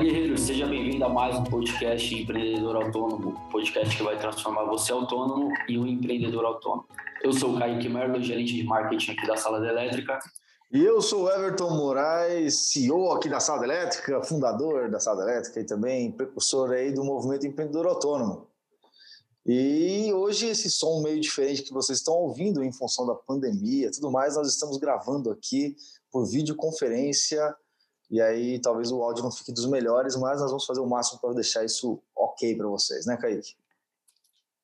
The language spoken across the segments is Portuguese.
Guerreiro, seja bem-vindo a mais um podcast Empreendedor Autônomo, podcast que vai transformar você autônomo e um empreendedor autônomo. Eu sou o Kaique Merlo, gerente de marketing aqui da Sala da Elétrica. E eu sou Everton Moraes, CEO aqui da Sala Elétrica, fundador da Sala Elétrica e também precursor aí do movimento empreendedor autônomo. E hoje esse som meio diferente que vocês estão ouvindo em função da pandemia, tudo mais, nós estamos gravando aqui por videoconferência e aí talvez o áudio não fique dos melhores, mas nós vamos fazer o máximo para deixar isso ok para vocês, né, Kaique?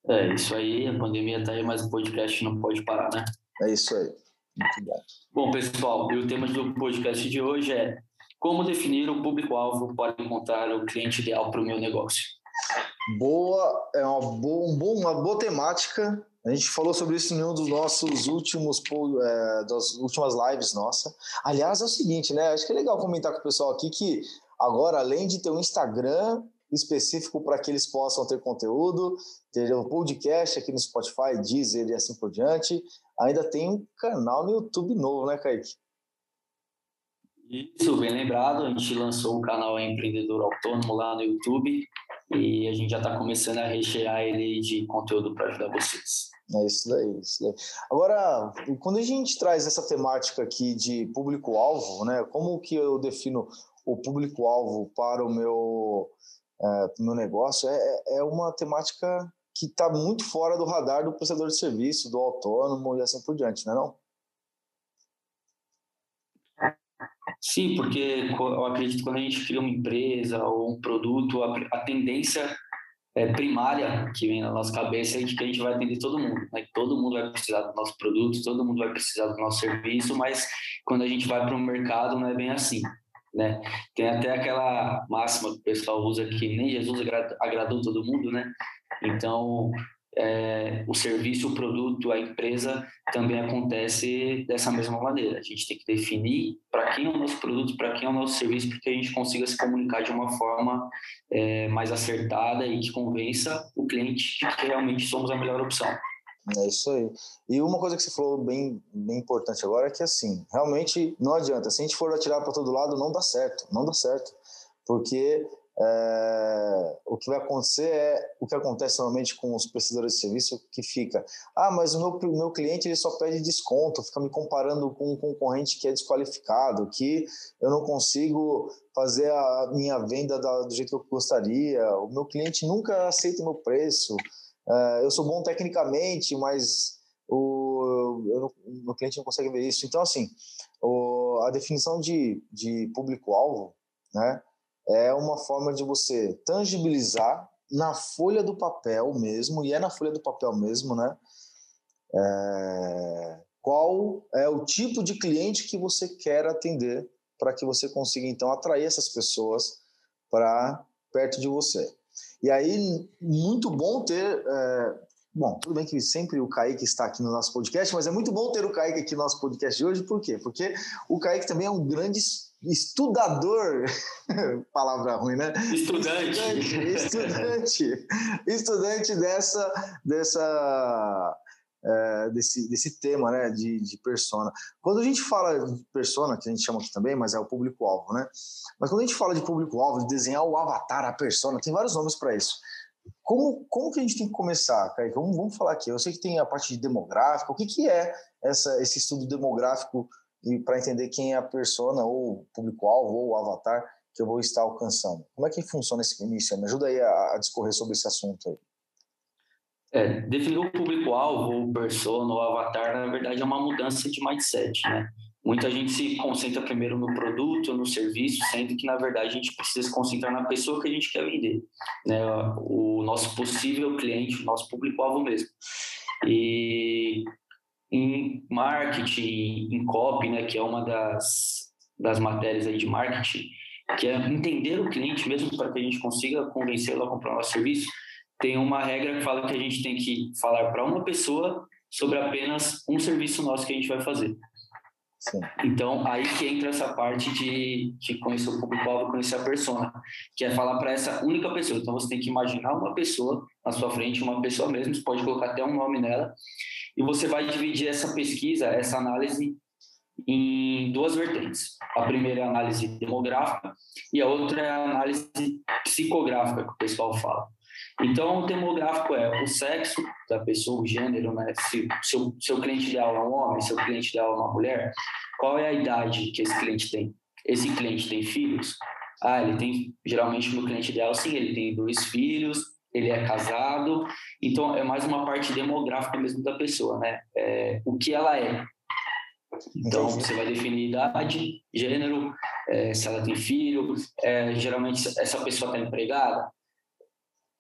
É, isso aí, a pandemia está aí, mas o podcast não pode parar, né? É isso aí. Muito bom. Bom, pessoal, e o tema do podcast de hoje é como definir o público-alvo para encontrar o cliente ideal para o meu negócio. Boa, é uma boa, uma boa temática a gente falou sobre isso em um dos nossos últimos, é, das últimas lives nossa. Aliás, é o seguinte, né? Acho que é legal comentar com o pessoal aqui que agora, além de ter um Instagram específico para que eles possam ter conteúdo, ter um podcast aqui no Spotify, Deezer e assim por diante, ainda tem um canal no YouTube novo, né, Kaique? Isso, bem lembrado. A gente lançou o canal Empreendedor Autônomo lá no YouTube e a gente já está começando a rechear ele de conteúdo para ajudar vocês. É isso daí, isso daí. Agora, quando a gente traz essa temática aqui de público-alvo, né? Como que eu defino o público-alvo para o meu, é, meu negócio? É, é uma temática que está muito fora do radar do prestador de serviço, do autônomo e assim por diante, não é não? Sim, porque eu acredito que quando a gente cria uma empresa ou um produto, a, tendência é, primária que vem na nossa cabeça é que a gente vai atender todo mundo, né? Todo mundo vai precisar do nosso produto, todo mundo vai precisar do nosso serviço, mas quando a gente vai para o mercado não é bem assim, né? Tem até aquela máxima que o pessoal usa que nem Jesus agradou todo mundo, né? Então, é, o serviço, o produto, a empresa também acontece dessa mesma maneira. A gente tem que definir para quem é o nosso produto, para quem é o nosso serviço, para que a gente consiga se comunicar de uma forma é, mais acertada e que convença o cliente de que realmente somos a melhor opção. É isso aí. E uma coisa que você falou bem, bem importante agora é que, assim, realmente não adianta. Se a gente for atirar para todo lado, não dá certo. Não dá certo. Porque é, o que vai acontecer é o que acontece normalmente com os prestadores de serviço que fica, ah, mas o meu, meu cliente ele só pede desconto, fica me comparando com um concorrente que é desqualificado, que eu não consigo fazer a minha venda da, do jeito que eu gostaria, o meu cliente nunca aceita o meu preço, é, eu sou bom tecnicamente, mas o não, meu cliente não consegue ver isso. Então, assim, o, a definição de, de público-alvo, né, é uma forma de você tangibilizar na folha do papel mesmo, e é na folha do papel mesmo, né? É, qual é o tipo de cliente que você quer atender para que você consiga então atrair essas pessoas para perto de você. E aí, muito bom ter. É, bom, tudo bem que sempre o Kaique está aqui no nosso podcast, mas é muito bom ter o Kaique aqui no nosso podcast de hoje, por quê? Porque o Kaique também é um grande estudador, palavra ruim, né? Estudante. Estudante, estudante, dessa, dessa, é, desse, desse tema, né, de, de persona. Quando a gente fala de persona, que a gente chama aqui também, mas é o público-alvo, né? Mas quando a gente fala de público-alvo, de desenhar o avatar, a persona, tem vários nomes para isso. Como, como que a gente tem que começar, Kaique? Vamos, vamos falar aqui. Eu sei que tem a parte de demográfica. O que, que é essa, esse estudo demográfico e para entender quem é a persona ou público-alvo ou o avatar que eu vou estar alcançando. Como é que funciona esse início? Me ajuda aí a, a discorrer sobre esse assunto aí. É, definir o público-alvo, ou persona, ou avatar, na verdade é uma mudança de mindset, né? Muita gente se concentra primeiro no produto, no serviço, sendo que na verdade a gente precisa se concentrar na pessoa que a gente quer vender, né? O nosso possível cliente, o nosso público-alvo mesmo. E em marketing, em copy, né, que é uma das, das matérias aí de marketing, que é entender o cliente mesmo para que a gente consiga convencê-lo a comprar o nosso serviço, tem uma regra que fala que a gente tem que falar para uma pessoa sobre apenas um serviço nosso que a gente vai fazer. Então, aí que entra essa parte de, de conhecer o público-alvo, conhecer a persona, que é falar para essa única pessoa. Então, você tem que imaginar uma pessoa na sua frente, uma pessoa mesmo, você pode colocar até um nome nela, e você vai dividir essa pesquisa, essa análise em duas vertentes. A primeira é a análise demográfica e a outra é a análise psicográfica, que o pessoal fala. Então, o demográfico é o sexo da pessoa, o gênero, né? Se seu, seu cliente ideal é um homem, seu cliente ideal é uma mulher, qual é a idade que esse cliente tem? Esse cliente tem filhos? Ah, ele tem, geralmente, o meu cliente ideal, sim, ele tem dois filhos, ele é casado, então é mais uma parte demográfica mesmo da pessoa, né? É, o que ela é. Então, Entendi. você vai definir idade, gênero, é, se ela tem filho, é, geralmente essa pessoa está empregada,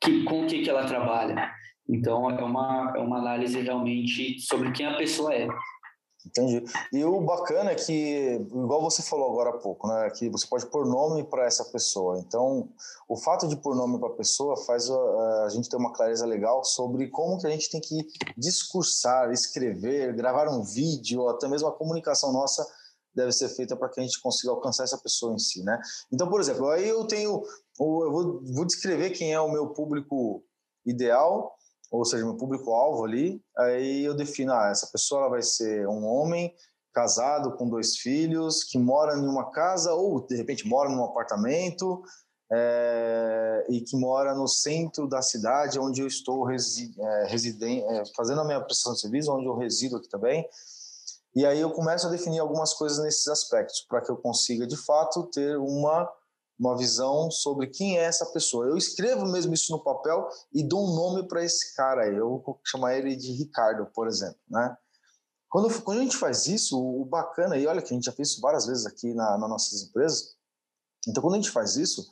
que, com o que, que ela trabalha. Então, é uma, é uma análise realmente sobre quem a pessoa é. Entendi. E o bacana é que, igual você falou agora há pouco, né, que você pode pôr nome para essa pessoa. Então, o fato de pôr nome para a pessoa faz a, a, gente ter uma clareza legal sobre como que a gente tem que discursar, escrever, gravar um vídeo, até mesmo a comunicação nossa deve ser feita para que a gente consiga alcançar essa pessoa em si, né? Então, por exemplo, aí eu tenho, eu vou, vou descrever quem é o meu público ideal, ou seja, meu público-alvo ali, aí eu defino, ah, essa pessoa ela vai ser um homem casado com dois filhos, que mora em uma casa ou de repente mora num apartamento é, e que mora no centro da cidade onde eu estou resi é, é, fazendo a minha prestação de serviço, onde eu resido aqui também. E aí eu começo a definir algumas coisas nesses aspectos, para que eu consiga, de fato, ter uma, uma visão sobre quem é essa pessoa. Eu escrevo mesmo isso no papel e dou um nome para esse cara. Eu vou chamar ele de Ricardo, por exemplo, né? Quando, quando a gente faz isso, o bacana, e olha que a gente já fez isso várias vezes aqui na, nas nossas empresas, então quando a gente faz isso,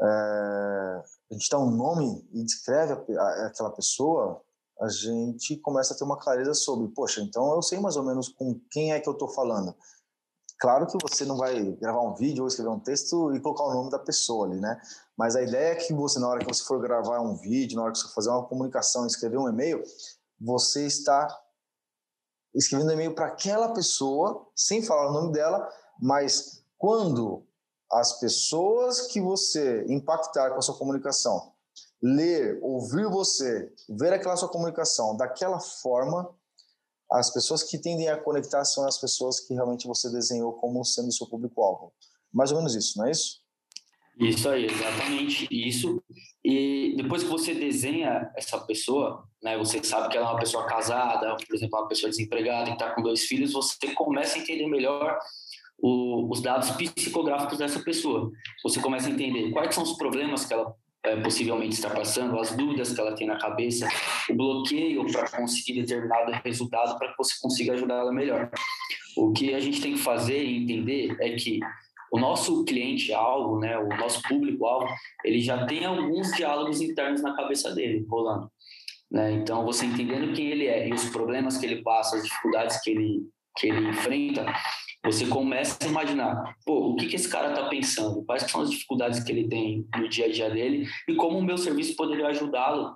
é, a gente dá um nome e descreve a, a, aquela pessoa, a gente começa a ter uma clareza sobre, poxa, então eu sei mais ou menos com quem é que eu estou falando. Claro que você não vai gravar um vídeo ou escrever um texto e colocar o nome da pessoa ali, né? Mas a ideia é que você, na hora que você for gravar um vídeo, na hora que você for fazer uma comunicação, escrever um e-mail, você está escrevendo e-mail para aquela pessoa, sem falar o nome dela, mas quando as pessoas que você impactar com a sua comunicação ler, ouvir você, ver aquela sua comunicação daquela forma, as pessoas que tendem a conectar são as pessoas que realmente você desenhou como sendo seu público-alvo. Mais ou menos isso, não é isso? Isso aí, exatamente isso. E depois que você desenha essa pessoa, né, você sabe que ela é uma pessoa casada, por exemplo, uma pessoa desempregada que está com dois filhos, você começa a entender melhor o, os dados psicográficos dessa pessoa. Você começa a entender quais são os problemas que ela é, possivelmente está passando, as dúvidas que ela tem na cabeça, o bloqueio para conseguir determinado resultado para que você consiga ajudá-la melhor. O que a gente tem que fazer e entender é que o nosso cliente-alvo, né, o nosso público-alvo, ele já tem alguns diálogos internos na cabeça dele rolando. Né? Então, você entendendo quem ele é e os problemas que ele passa, as dificuldades que ele, que ele enfrenta, você começa a imaginar, pô, o que, que esse cara está pensando? Quais são as dificuldades que ele tem no dia a dia dele e como o meu serviço poderia ajudá-lo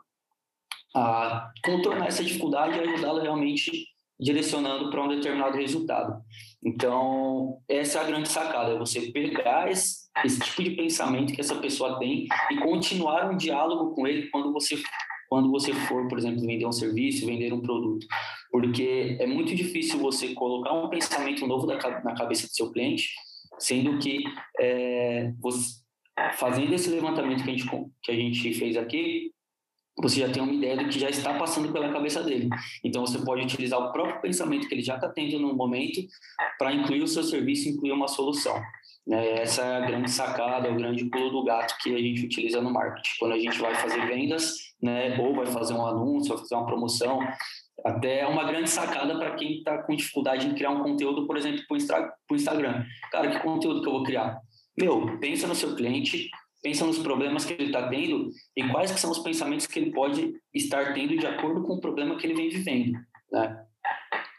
a contornar essa dificuldade e ajudá-lo realmente direcionando para um determinado resultado. Então, essa é a grande sacada, é você pegar esse, esse tipo de pensamento que essa pessoa tem e continuar um diálogo com ele quando você quando você for, por exemplo, vender um serviço, vender um produto. Porque é muito difícil você colocar um pensamento novo na cabeça do seu cliente, sendo que é, você, fazendo esse levantamento que a, gente, que a gente fez aqui, você já tem uma ideia do que já está passando pela cabeça dele. Então, você pode utilizar o próprio pensamento que ele já está tendo no momento para incluir o seu serviço, incluir uma solução. Né? Essa é a grande sacada, é o grande pulo do gato que a gente utiliza no marketing. Quando a gente vai fazer vendas, né, ou vai fazer um anúncio, vai fazer uma promoção, até é uma grande sacada para quem está com dificuldade em criar um conteúdo, por exemplo, para o Instagram. Cara, que conteúdo que eu vou criar? Meu, pensa no seu cliente, pensa nos problemas que ele está tendo e quais que são os pensamentos que ele pode estar tendo de acordo com o problema que ele vem vivendo, né?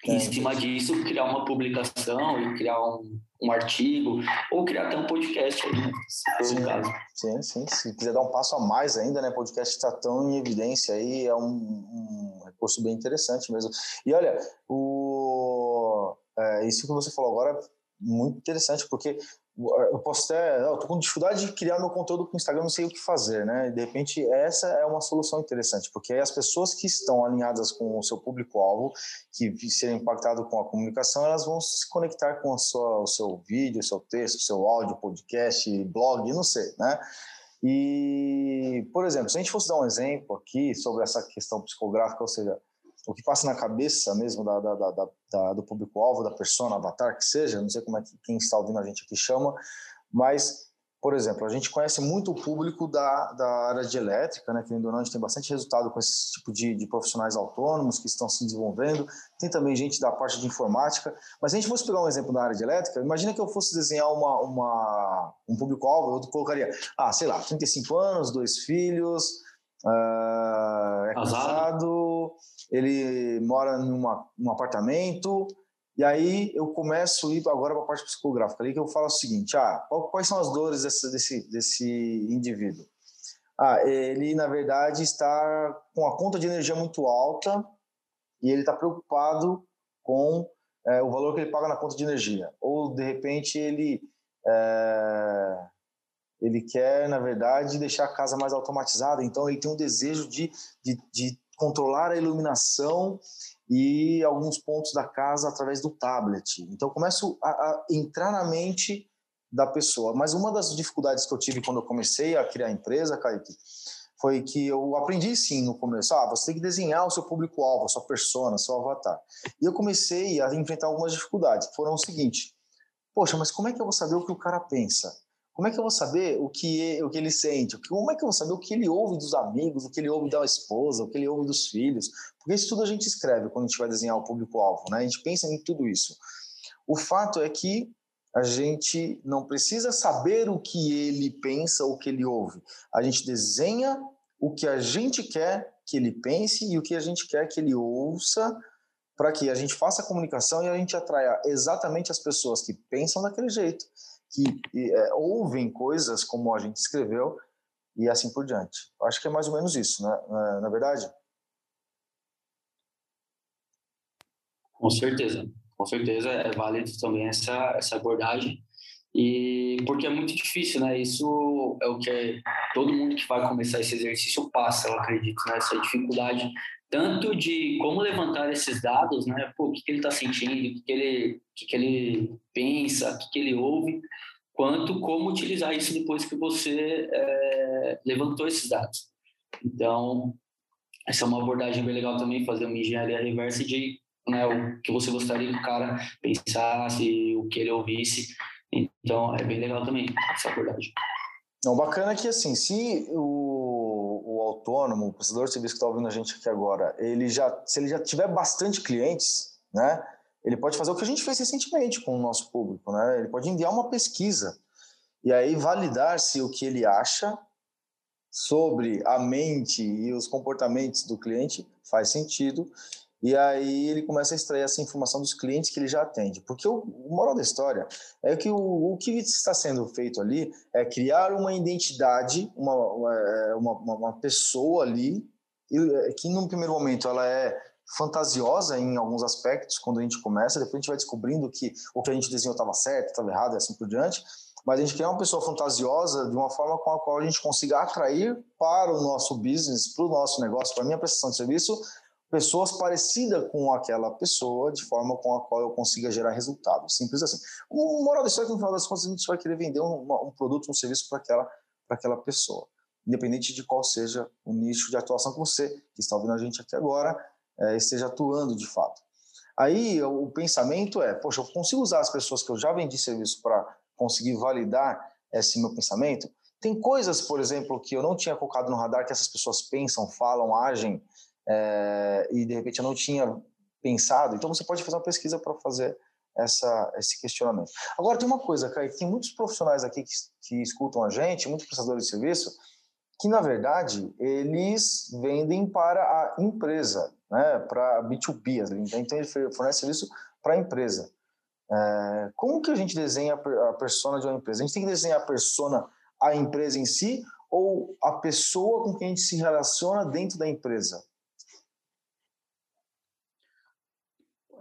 E em cima disso, criar uma publicação e criar um, um artigo, ou criar até um podcast aí, né? Se sim, caso. Sim, sim. Se quiser dar um passo a mais ainda, né? Podcast está tão em evidência aí, é um, um, recurso bem interessante mesmo. E olha, o, é, isso que você falou agora é muito interessante, porque eu posso até, eu tô com dificuldade de criar meu conteúdo com o Instagram, não sei o que fazer, né? De repente, essa é uma solução interessante, porque aí as pessoas que estão alinhadas com o seu público-alvo, que serem impactadas com a comunicação, elas vão se conectar com a sua, o seu vídeo, o seu texto, o seu áudio, podcast, blog, não sei, né? E, por exemplo, se a gente fosse dar um exemplo aqui sobre essa questão psicográfica, ou seja, o que passa na cabeça mesmo da, da, da, da do público-alvo, da persona, avatar, que seja, não sei como é que quem está ouvindo a gente aqui chama, mas, por exemplo, a gente conhece muito o público da, da área de elétrica, né, que ou não, a gente tem bastante resultado com esse tipo de, de profissionais autônomos que estão se desenvolvendo, tem também gente da parte de informática, mas se a gente fosse pegar um exemplo da área de elétrica, imagina que eu fosse desenhar uma, uma um público-alvo, eu colocaria, ah, sei lá, 35 anos, dois filhos, uh, é casado ele mora num apartamento, e aí eu começo a ir agora para a parte psicográfica, ali que eu falo o seguinte, ah, quais são as dores desse, desse, desse indivíduo? Ah, ele, na verdade, está com a conta de energia muito alta e ele está preocupado com é, o valor que ele paga na conta de energia. Ou, de repente, ele, é, ele quer, na verdade, deixar a casa mais automatizada, então ele tem um desejo de, de, de controlar a iluminação e alguns pontos da casa através do tablet. Então, começo a, a, entrar na mente da pessoa. Mas uma das dificuldades que eu tive quando eu comecei a criar a empresa, Kaique, foi que eu aprendi sim no começo. Ah, você tem que desenhar o seu público-alvo, a sua persona, seu avatar. E eu comecei a enfrentar algumas dificuldades. Foram o seguinte: poxa, mas como é que eu vou saber o que o cara pensa? Como é que eu vou saber o que, o que ele sente? Como é que eu vou saber o que ele ouve dos amigos, o que ele ouve da esposa, o que ele ouve dos filhos? Porque isso tudo a gente escreve quando a gente vai desenhar o público-alvo, né? A gente pensa em tudo isso. O fato é que a gente não precisa saber o que ele pensa, o que ele ouve. A gente desenha o que a gente quer que ele pense e o que a gente quer que ele ouça para que a gente faça a comunicação e a gente atraia exatamente as pessoas que pensam daquele jeito que é, ouvem coisas como a gente escreveu e assim por diante. Acho que é mais ou menos isso, né? Na, na verdade. Com certeza, com certeza é válido também essa essa abordagem e porque é muito difícil, né? Isso é o que todo mundo que vai começar esse exercício passa, eu acredito, né? Essa dificuldade tanto de como levantar esses dados, né? Pô, o que, que ele está sentindo, o que, que, ele, que, que ele pensa, o que, que ele ouve, quanto como utilizar isso depois que você é, levantou esses dados. Então, essa é uma abordagem bem legal também, fazer uma engenharia reversa de né, o que você gostaria que o cara pensasse, o que ele ouvisse. Então, é bem legal também essa abordagem. Não, bacana que, assim, se o autônomo, o prestador de serviço que está ouvindo a gente aqui agora, ele já, se ele já tiver bastante clientes, né, ele pode fazer o que a gente fez recentemente com o nosso público, né? Ele pode enviar uma pesquisa e aí validar se o que ele acha sobre a mente e os comportamentos do cliente faz sentido. E aí ele começa a extrair essa informação dos clientes que ele já atende. Porque o, o moral da história é que o, o, que está sendo feito ali é criar uma identidade, uma, uma, uma, uma pessoa ali, é, que num primeiro momento ela é fantasiosa em alguns aspectos quando a gente começa, depois a gente vai descobrindo que o que a gente desenhou estava certo, estava errado e assim por diante, mas a gente quer uma pessoa fantasiosa de uma forma com a qual a gente consiga atrair para o nosso business, para o nosso negócio, para a minha prestação de serviço, pessoas parecidas com aquela pessoa, de forma com a qual eu consiga gerar resultado. Simples assim. O moral da história é que no final das contas a gente vai querer vender um, um produto, um serviço para aquela, aquela pessoa. Independente de qual seja o nicho de atuação que você, que está ouvindo a gente aqui agora, é, esteja atuando de fato. Aí o pensamento é, poxa, eu consigo usar as pessoas que eu já vendi serviço para conseguir validar esse meu pensamento? Tem coisas, por exemplo, que eu não tinha colocado no radar que essas pessoas pensam, falam, agem, é, e de repente eu não tinha pensado. Então você pode fazer uma pesquisa para fazer essa, esse questionamento. Agora tem uma coisa, Kaique, tem muitos profissionais aqui que, que escutam a gente, muitos prestadores de serviço, que na verdade eles vendem para a empresa, né, para B2B, então ele fornece serviço para a empresa. É, como que a gente desenha a persona de uma empresa? A gente tem que desenhar a persona a empresa em si ou a pessoa com quem a gente se relaciona dentro da empresa?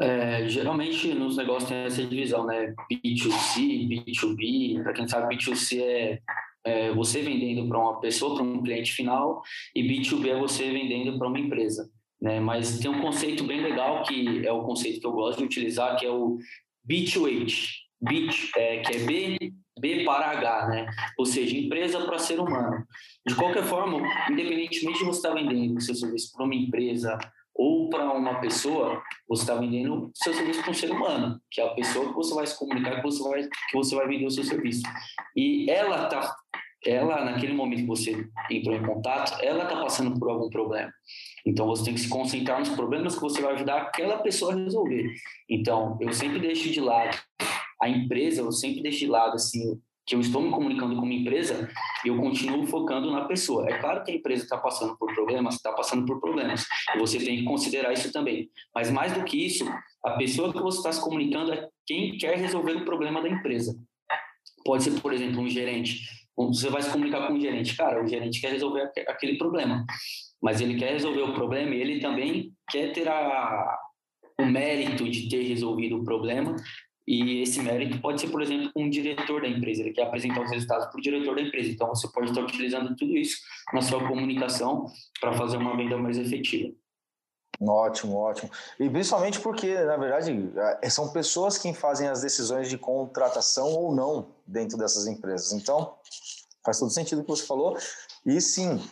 É, geralmente nos negócios tem essa divisão, né? B2C, B2B. Para quem sabe, B2C é, é você vendendo para uma pessoa, para um cliente final, e B2B é você vendendo para uma empresa. Né? Mas tem um conceito bem legal que é o conceito que eu gosto de utilizar, que é o B2H, B, é, que é B, B para H, né? Ou seja, empresa para ser humano. De qualquer forma, independentemente de você estar vendendo seu serviço para uma empresa ou para uma pessoa, você está vendendo seu serviço para um ser humano, que é a pessoa que você vai se comunicar, que você vai, que você vai vender o seu serviço. E ela tá, ela naquele momento que você entrou em contato, ela está passando por algum problema. Então você tem que se concentrar nos problemas que você vai ajudar aquela pessoa a resolver. Então eu sempre deixo de lado a empresa, eu sempre deixo de lado assim que eu estou me comunicando com uma empresa, eu continuo focando na pessoa. É claro que a empresa está passando por problemas, está passando por problemas. E você tem que considerar isso também. Mas mais do que isso, a pessoa que você está se comunicando é quem quer resolver o problema da empresa. Pode ser, por exemplo, um gerente. Você vai se comunicar com um gerente. Cara, o gerente quer resolver aquele problema. Mas ele quer resolver o problema e ele também quer ter a, o mérito de ter resolvido o problema e esse mérito pode ser, por exemplo, um diretor da empresa, ele quer apresentar os resultados para o diretor da empresa. Então, você pode estar utilizando tudo isso na sua comunicação para fazer uma venda mais efetiva. Ótimo, ótimo. E principalmente porque, na verdade, é, são pessoas quem fazem as decisões de contratação ou não dentro dessas empresas. Então, faz todo sentido o que você falou. E sim,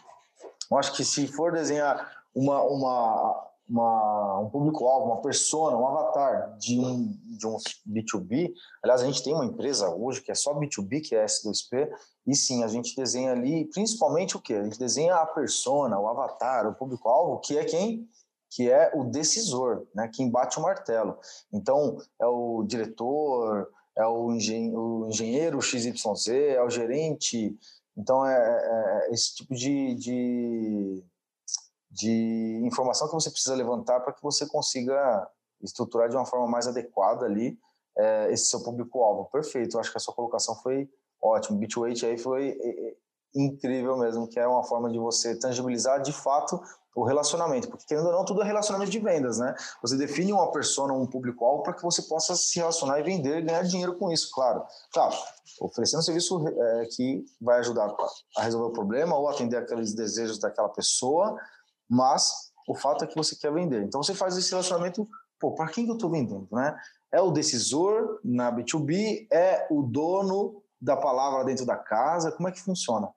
eu acho que se for desenhar uma, uma uma, um público-alvo, uma persona, um avatar de um, de um B2B. Aliás, a gente tem uma empresa hoje que é só B2B, que é S2P, e sim, a gente desenha ali, principalmente o que? A gente desenha a persona, o avatar, o público-alvo, que é quem? Que é o decisor, né? quem bate o martelo. Então, é o diretor, é o, engen o engenheiro XYZ, é o gerente. Então, é, é, é esse tipo de, de de informação que você precisa levantar para que você consiga estruturar de uma forma mais adequada ali é, esse seu público-alvo. Perfeito, eu acho que a sua colocação foi ótima. Bit aí foi incrível mesmo, que é uma forma de você tangibilizar de fato o relacionamento, porque querendo ou não, tudo é relacionamento de vendas, né? Você define uma persona, um público-alvo para que você possa se relacionar e vender e ganhar dinheiro com isso, claro. Claro, oferecendo um serviço é, que vai ajudar a resolver o problema ou atender aqueles desejos daquela pessoa, mas o fato é que você quer vender. Então você faz esse relacionamento, pô, para quem que eu estou vendendo, né? É o decisor na B2B, é o dono da palavra dentro da casa, como é que funciona?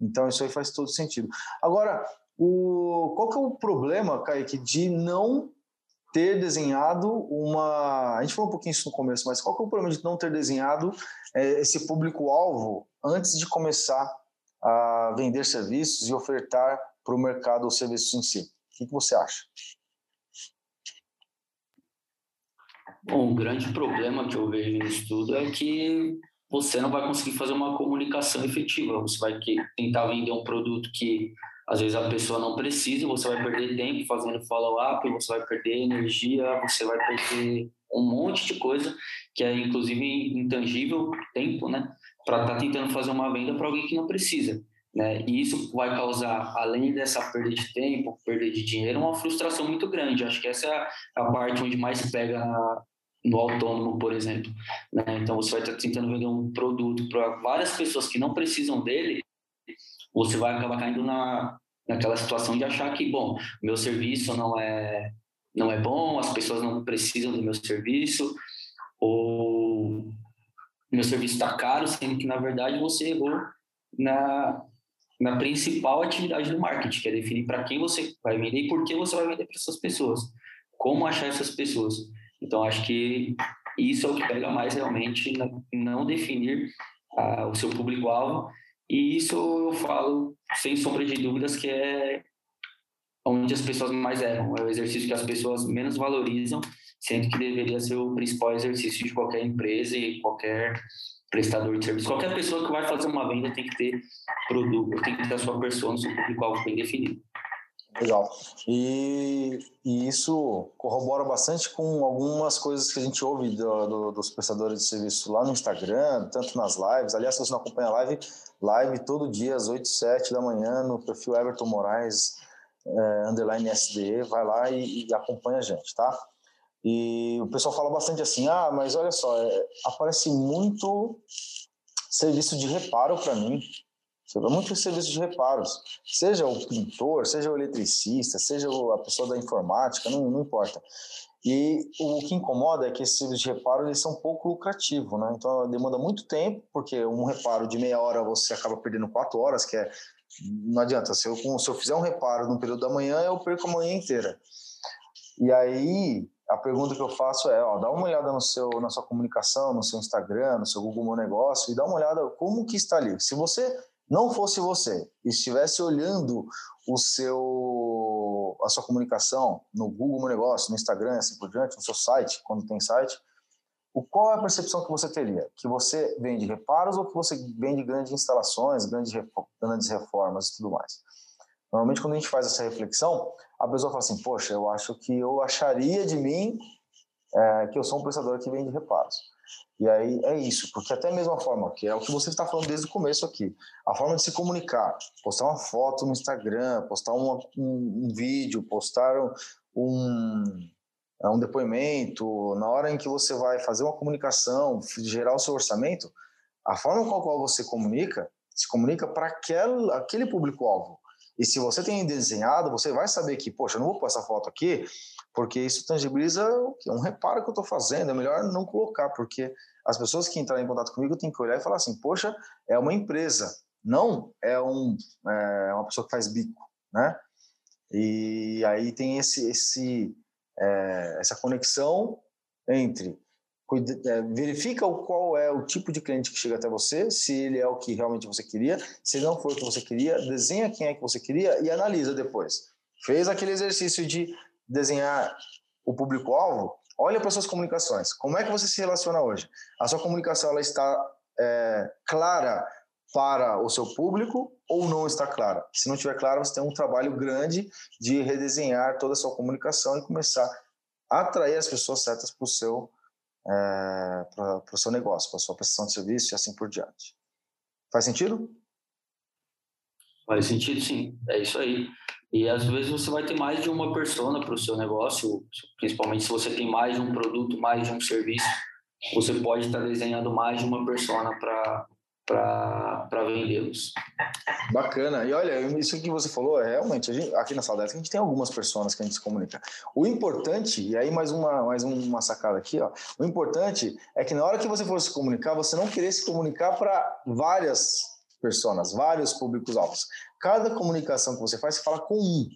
Então isso aí faz todo sentido. Agora, o, qual que é o problema, Kaique, de não ter desenhado uma. A gente falou um pouquinho isso no começo, mas qual que é o problema de não ter desenhado é, esse público-alvo antes de começar a vender serviços e ofertar para o mercado ou serviços em si. O que, que você acha? Bom, o grande problema que eu vejo nisso tudo é que você não vai conseguir fazer uma comunicação efetiva. Você vai tentar vender um produto que às vezes a pessoa não precisa, você vai perder tempo fazendo follow-up, você vai perder energia, você vai perder um monte de coisa que é inclusive intangível, tempo, né? Para estar tá tentando fazer uma venda para alguém que não precisa. Né? E isso vai causar, além dessa perda de tempo, perda de dinheiro, uma frustração muito grande. Acho que essa é a parte onde mais pega no autônomo, por exemplo. Né? Então, você vai estar tentando vender um produto para várias pessoas que não precisam dele, você vai acabar caindo na, naquela situação de achar que, bom, meu serviço não é, não é bom, as pessoas não precisam do meu serviço, ou meu serviço está caro, sendo que, na verdade, você errou na, na principal atividade do marketing, que é definir para quem você vai vender e por que você vai vender para essas pessoas. Como achar essas pessoas. Então, acho que isso é o que pega mais realmente, não definir uh, o seu público-alvo. E isso eu falo, sem sombra de dúvidas, que é onde as pessoas mais erram. É o exercício que as pessoas menos valorizam, sendo que deveria ser o principal exercício de qualquer empresa e qualquer prestador de serviço. Qualquer pessoa que vai fazer uma venda tem que ter produto, tem que ter a sua persona, seu público-alvo bem definido. Legal. E, e, isso corrobora bastante com algumas coisas que a gente ouve do, do, dos prestadores de serviço lá no Instagram, tanto nas lives. Aliás, se você não acompanha a live, live todo dia às 8 7 da manhã no perfil Everton Moraes, é, underline SDE, vai lá e, e acompanha a gente, tá? E o pessoal fala bastante assim: ah, mas olha só, é, aparece muito serviço de reparo para mim. Muito serviço de reparos. Seja o pintor, seja o eletricista, seja a pessoa da informática, não, não importa. E o que incomoda é que esses serviços de reparo eles são pouco lucrativos, né? Então demanda muito tempo, porque um reparo de meia hora você acaba perdendo quatro horas, que é não adianta. Se eu, se eu fizer um reparo no período da manhã, eu perco a manhã inteira. E aí a pergunta que eu faço é, ó, dá uma olhada no seu, na sua comunicação, no seu Instagram, no seu Google Meu Negócio e dá uma olhada como que está ali. Se você não fosse você e estivesse olhando o seu, a sua comunicação no Google Meu Negócio, no Instagram, assim por diante, no seu site, quando tem site, o, qual é a percepção que você teria? Que você vende reparos ou que você vende grandes instalações, grandes, grandes reformas e tudo mais? Normalmente, quando a gente faz essa reflexão, a pessoa fala assim: Poxa, eu acho que eu acharia de mim é, que eu sou um prestador que vende reparos. E aí é isso, porque até a mesma forma, que é o que você está falando desde o começo aqui, a forma de se comunicar, postar uma foto no Instagram, postar uma, um, um, vídeo, postar um, um depoimento, na hora em que você vai fazer uma comunicação, gerar o seu orçamento, a forma com a qual você comunica, se comunica para aquele público-alvo. E se você tem desenhado, você vai saber que, poxa, eu não vou pôr essa foto aqui, porque isso tangibiliza um reparo que eu estou fazendo. É melhor não colocar, porque as pessoas que entrarem em contato comigo têm que olhar e falar assim: poxa, é uma empresa, não é, um, é uma pessoa que faz bico, né? E aí tem esse, esse, é, essa conexão entre verifica o qual é o tipo de cliente que chega até você, se ele é o que realmente você queria, se não for o que você queria, desenha quem é que você queria e analisa depois. Fez aquele exercício de desenhar o público-alvo, olha para suas comunicações. Como é que você se relaciona hoje? A sua comunicação ela está é, clara para o seu público ou não está clara? Se não estiver clara, você tem um trabalho grande de redesenhar toda a sua comunicação e começar a atrair as pessoas certas para o seu é, para o seu negócio, para a sua prestação de serviço e assim por diante. Faz sentido? Faz sentido, sim. É isso aí. E às vezes você vai ter mais de uma persona para o seu negócio, principalmente se você tem mais de um produto, mais de um serviço, você pode estar desenhando mais de uma persona para para vendê-los. Bacana. E olha, isso que você falou, é realmente, gente, aqui na Saudade a gente tem algumas pessoas que a gente se comunica. O importante, e aí mais uma, mais uma sacada aqui, ó, o importante é que na hora que você for se comunicar, você não querer se comunicar para várias pessoas, vários públicos-alvos. Cada comunicação que você faz, você fala com um.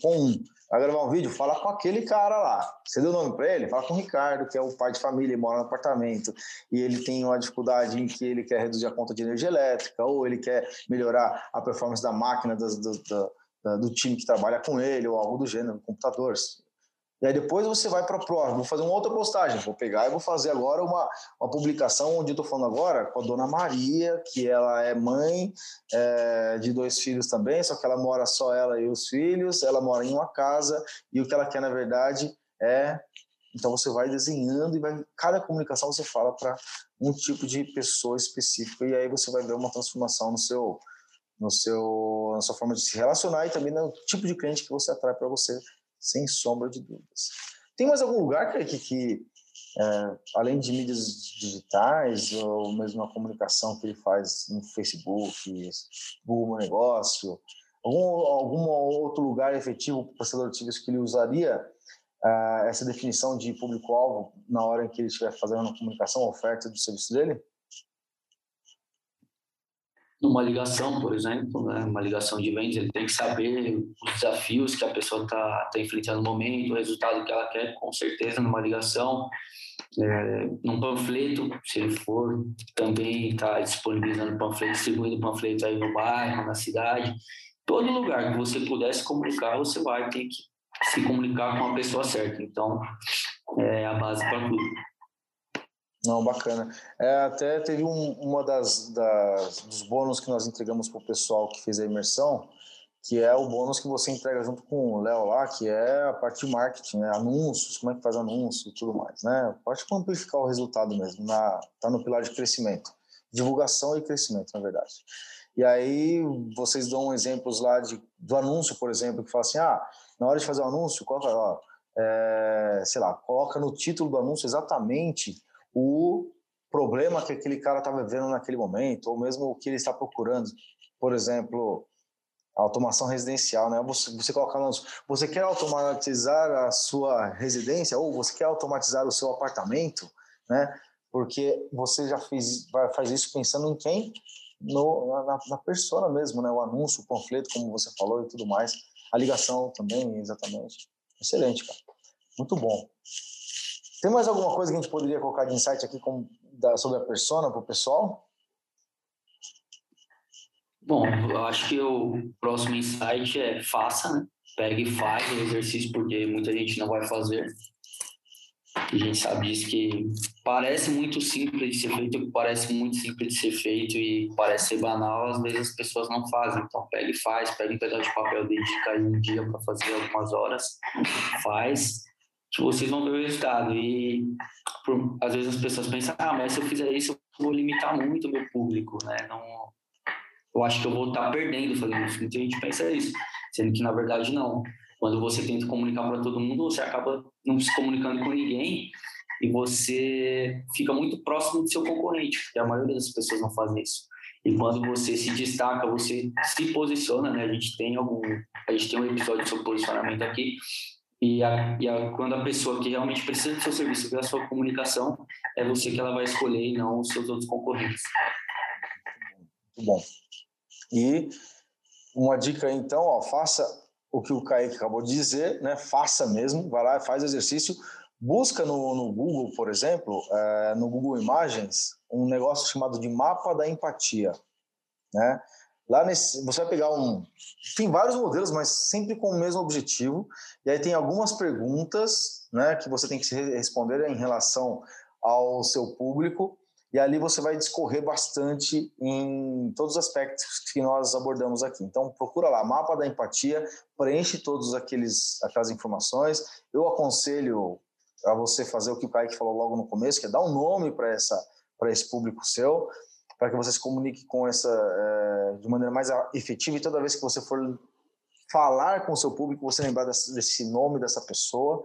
Com um vai gravar um vídeo, fala com aquele cara lá. Você deu o nome para ele? Fala com o Ricardo, que é o pai de família, mora no apartamento e ele tem uma dificuldade em que ele quer reduzir a conta de energia elétrica ou ele quer melhorar a performance da máquina do time que trabalha com ele ou algo do gênero, computadores. E aí depois você vai para a próxima, vou fazer uma outra postagem, vou pegar e vou fazer agora uma, uma publicação onde eu estou falando agora com a dona Maria, que ela é mãe é, de dois filhos também, só que ela mora só ela e os filhos, ela mora em uma casa e o que ela quer na verdade é então você vai desenhando e vai cada comunicação você fala para um tipo de pessoa específica e aí você vai ver uma transformação no seu no seu na sua forma de se relacionar e também no tipo de cliente que você atrai para você sem sombra de dúvidas. Tem mais algum lugar que, que é, além de mídias digitais ou mesmo a comunicação que ele faz no Facebook, Google Negócio, algum, algum outro lugar efetivo para o prestador de que ele usaria uh, essa definição de público-alvo na hora em que ele estiver fazendo uma comunicação, oferta do serviço dele? Numa ligação, por exemplo, né? uma ligação de vendas, ele tem que saber os desafios que a pessoa está tá enfrentando no momento, o resultado que ela quer, com certeza, numa ligação. É, num panfleto, se ele for, também está disponibilizando panfleto, distribuindo panfleto aí no bairro, na cidade. Todo lugar que você puder se comunicar, você vai ter que se comunicar com a pessoa certa. Então, é a base para tudo. Não, bacana. É, até teve um, uma das, das, dos bônus que nós entregamos para o pessoal que fez a imersão, que é o bônus que você entrega junto com o Léo lá, que é a parte de marketing, né? anúncios, como é que faz anúncio e tudo mais, né? Pode amplificar o resultado mesmo, na, tá no pilar de crescimento, divulgação e crescimento, na verdade. E aí vocês dão exemplos lá de, do anúncio, por exemplo, que fala assim, ah, na hora de fazer o anúncio, qual, ó, é, sei lá, coloca no título do anúncio exatamente o problema que aquele cara está vivendo naquele momento, ou mesmo o que ele está procurando. Por exemplo, automação residencial, né? Você, você coloca anúncio, você quer automatizar a sua residência ou você quer automatizar o seu apartamento, né? Porque você já fez, faz isso pensando em quem? No, na, na persona mesmo, né? O anúncio, o panfleto, como você falou e tudo mais. A ligação também, exatamente. Excelente, cara. Muito bom. Tem mais alguma coisa que a gente poderia colocar de insight aqui com, da, sobre a persona para o pessoal? Bom, eu acho que o próximo insight é faça, né? Pegue e faz o exercício, porque muita gente não vai fazer. A gente sabe disso que parece muito simples de ser feito, parece muito simples de ser feito e parece ser banal, às vezes as pessoas não fazem. Então, pega e faz, pega um pedaço de papel, dedica aí um dia para fazer algumas horas, faz, vocês vão ver o resultado. E por, às vezes as pessoas pensam, ah, mas se eu fizer isso, eu vou limitar muito o meu público, né? Não, eu acho que eu vou estar perdendo fazendo isso. Muita gente pensa isso, sendo que na verdade não. Quando você tenta comunicar para todo mundo, você acaba não se comunicando com ninguém e você fica muito próximo do seu concorrente, porque a maioria das pessoas não fazem isso. E quando você se destaca, você se posiciona, né? A gente tem algum, a gente tem um episódio sobre posicionamento aqui. E, a, e a, quando a pessoa que realmente precisa do seu serviço vê a sua comunicação, é você que ela vai escolher e não os seus outros concorrentes. Muito bom. E uma dica então, ó, faça o que o Kaique acabou de dizer, né? Faça mesmo, vai lá, faz exercício, busca no, no Google, por exemplo, é, no Google Imagens, um negócio chamado de mapa da empatia, né? Lá nesse, você vai pegar um, tem vários modelos, mas sempre com o mesmo objetivo. E aí tem algumas perguntas, né, que você tem que responder em relação ao seu público e ali você vai discorrer bastante em todos os aspectos que nós abordamos aqui. Então procura lá, mapa da empatia, preenche todos aqueles aquelas informações. Eu aconselho a você fazer o que o Kaique falou logo no começo, que é dar um nome para essa para esse público seu, para que você se comunique com essa é, de maneira mais efetiva e toda vez que você for falar com o seu público, você lembrar desse, nome dessa pessoa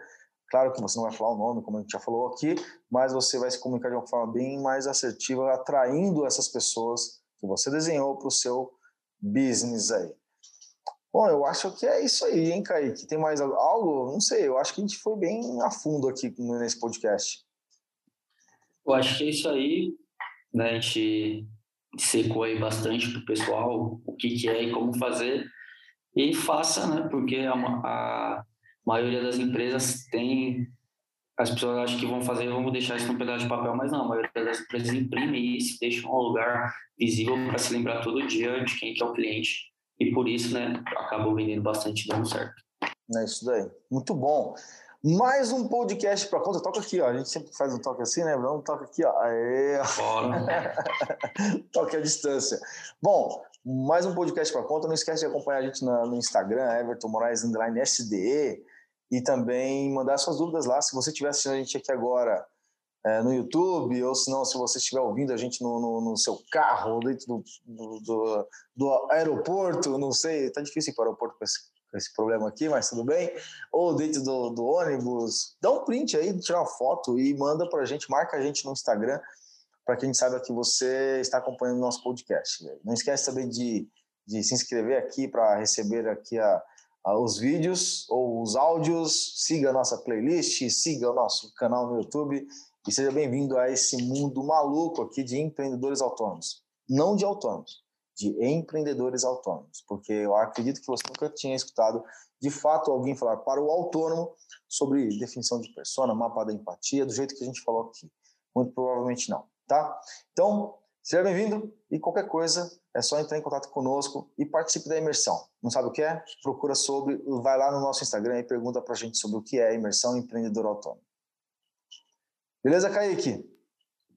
Claro que você não vai falar o nome, como a gente já falou aqui, mas você vai se comunicar de uma forma bem mais assertiva, atraindo essas pessoas que você desenhou para o seu business aí. Bom, eu acho que é isso aí, hein, Kaique? Tem mais algo? Não sei, eu acho que a gente foi bem a fundo aqui nesse podcast. Eu acho que é isso aí, né? A gente secou aí bastante para o pessoal o que, que é e como fazer. E faça, né? Porque a, a maioria das empresas tem. As pessoas acham que vão fazer, vamos deixar isso num pedaço de papel, mas não, a maioria das empresas imprime isso, deixa um lugar visível para se lembrar todo dia de quem que é o cliente. E por isso, né, acabou vendendo bastante dando certo. É isso daí. Muito bom. Mais um podcast para conta. Toca aqui, ó. A gente sempre faz um toque assim, né? Vamos toca aqui, ó. Aê. toque à distância. Bom, mais um podcast para conta. Não esquece de acompanhar a gente no Instagram, Everton Moraes Underline SDE e também mandar suas dúvidas lá. Se você estiver assistindo a gente aqui agora é, no YouTube, ou se não, se você estiver ouvindo a gente no, no, no seu carro, dentro do, do, do, do, aeroporto, não sei, tá difícil ir para o aeroporto com esse, esse problema aqui, mas tudo bem. Ou dentro do, do ônibus, dá um print aí, tira uma foto e manda para a gente, marca a gente no Instagram, para que a gente saiba que você está acompanhando o nosso podcast. Não esquece também de, de se inscrever aqui para receber aqui a os vídeos ou os áudios, siga a nossa playlist, siga o nosso canal no YouTube e seja bem-vindo a esse mundo maluco aqui de empreendedores autônomos. Não de autônomos, de empreendedores autônomos, porque eu acredito que você nunca tinha escutado de fato alguém falar para o autônomo sobre definição de persona, mapa da empatia, do jeito que a gente falou aqui. Muito provavelmente não, tá? Então, Seja bem-vindo e qualquer coisa é só entrar em contato conosco e participe da imersão. Não sabe o que é? Procura sobre, vai lá no nosso Instagram e pergunta para a gente sobre o que é imersão empreendedor autônomo. Beleza, Kaique?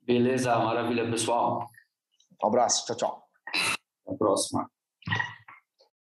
Beleza, maravilha, pessoal. Um abraço, tchau, tchau. Até a próxima.